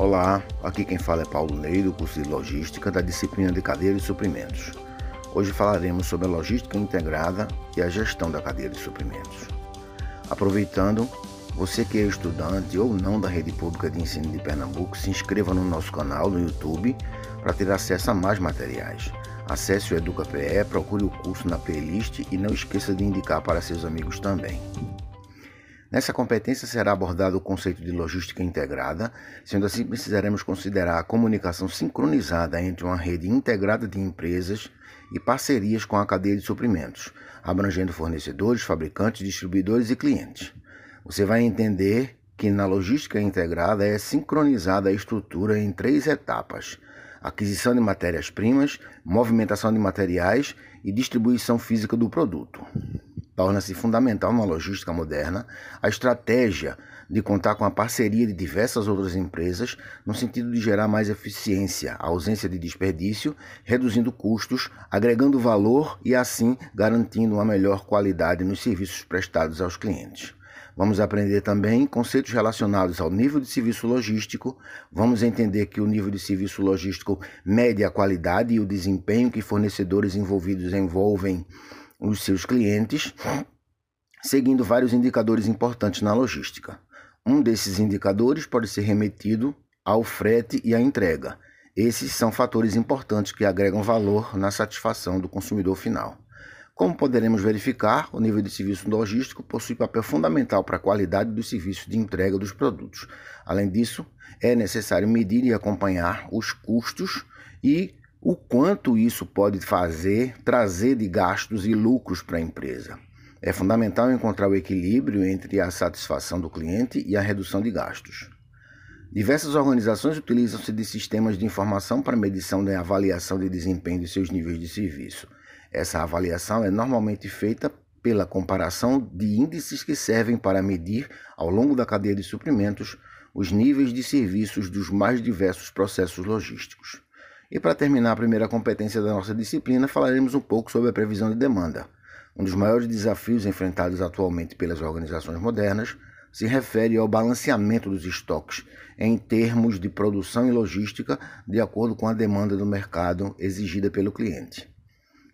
Olá, aqui quem fala é Paulo Ney, do curso de Logística da disciplina de Cadeia de Suprimentos. Hoje falaremos sobre a logística integrada e a gestão da cadeia de suprimentos. Aproveitando, você que é estudante ou não da rede pública de ensino de Pernambuco, se inscreva no nosso canal no YouTube para ter acesso a mais materiais. Acesse o EducaPE, procure o curso na playlist e não esqueça de indicar para seus amigos também. Nessa competência será abordado o conceito de logística integrada, sendo assim precisaremos considerar a comunicação sincronizada entre uma rede integrada de empresas e parcerias com a cadeia de suprimentos, abrangendo fornecedores, fabricantes, distribuidores e clientes. Você vai entender que na logística integrada é sincronizada a estrutura em três etapas: aquisição de matérias-primas, movimentação de materiais e distribuição física do produto torna-se fundamental na logística moderna a estratégia de contar com a parceria de diversas outras empresas no sentido de gerar mais eficiência, ausência de desperdício, reduzindo custos, agregando valor e assim garantindo uma melhor qualidade nos serviços prestados aos clientes. Vamos aprender também conceitos relacionados ao nível de serviço logístico. Vamos entender que o nível de serviço logístico mede a qualidade e o desempenho que fornecedores envolvidos envolvem os seus clientes, seguindo vários indicadores importantes na logística. Um desses indicadores pode ser remetido ao frete e à entrega. Esses são fatores importantes que agregam valor na satisfação do consumidor final. Como poderemos verificar, o nível de serviço logístico possui papel fundamental para a qualidade dos serviços de entrega dos produtos. Além disso, é necessário medir e acompanhar os custos e o quanto isso pode fazer trazer de gastos e lucros para a empresa. É fundamental encontrar o equilíbrio entre a satisfação do cliente e a redução de gastos. Diversas organizações utilizam-se de sistemas de informação para medição e avaliação de desempenho de seus níveis de serviço. Essa avaliação é normalmente feita pela comparação de índices que servem para medir, ao longo da cadeia de suprimentos, os níveis de serviços dos mais diversos processos logísticos. E para terminar a primeira competência da nossa disciplina, falaremos um pouco sobre a previsão de demanda. Um dos maiores desafios enfrentados atualmente pelas organizações modernas se refere ao balanceamento dos estoques em termos de produção e logística de acordo com a demanda do mercado exigida pelo cliente.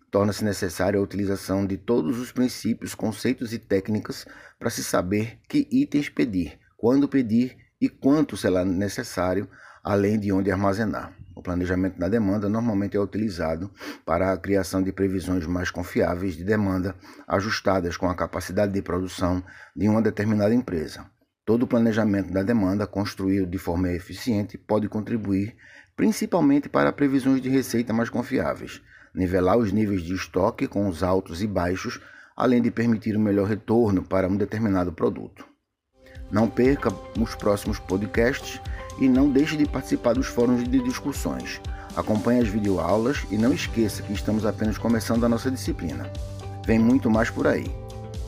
Torna-se necessária a utilização de todos os princípios, conceitos e técnicas para se saber que itens pedir, quando pedir e quanto será necessário, além de onde armazenar. O planejamento da demanda normalmente é utilizado para a criação de previsões mais confiáveis de demanda, ajustadas com a capacidade de produção de uma determinada empresa. Todo o planejamento da demanda, construído de forma eficiente, pode contribuir principalmente para previsões de receita mais confiáveis, nivelar os níveis de estoque com os altos e baixos, além de permitir um melhor retorno para um determinado produto. Não perca os próximos podcasts e não deixe de participar dos fóruns de discussões. Acompanhe as videoaulas e não esqueça que estamos apenas começando a nossa disciplina. Vem muito mais por aí.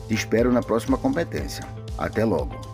Te espero na próxima competência. Até logo!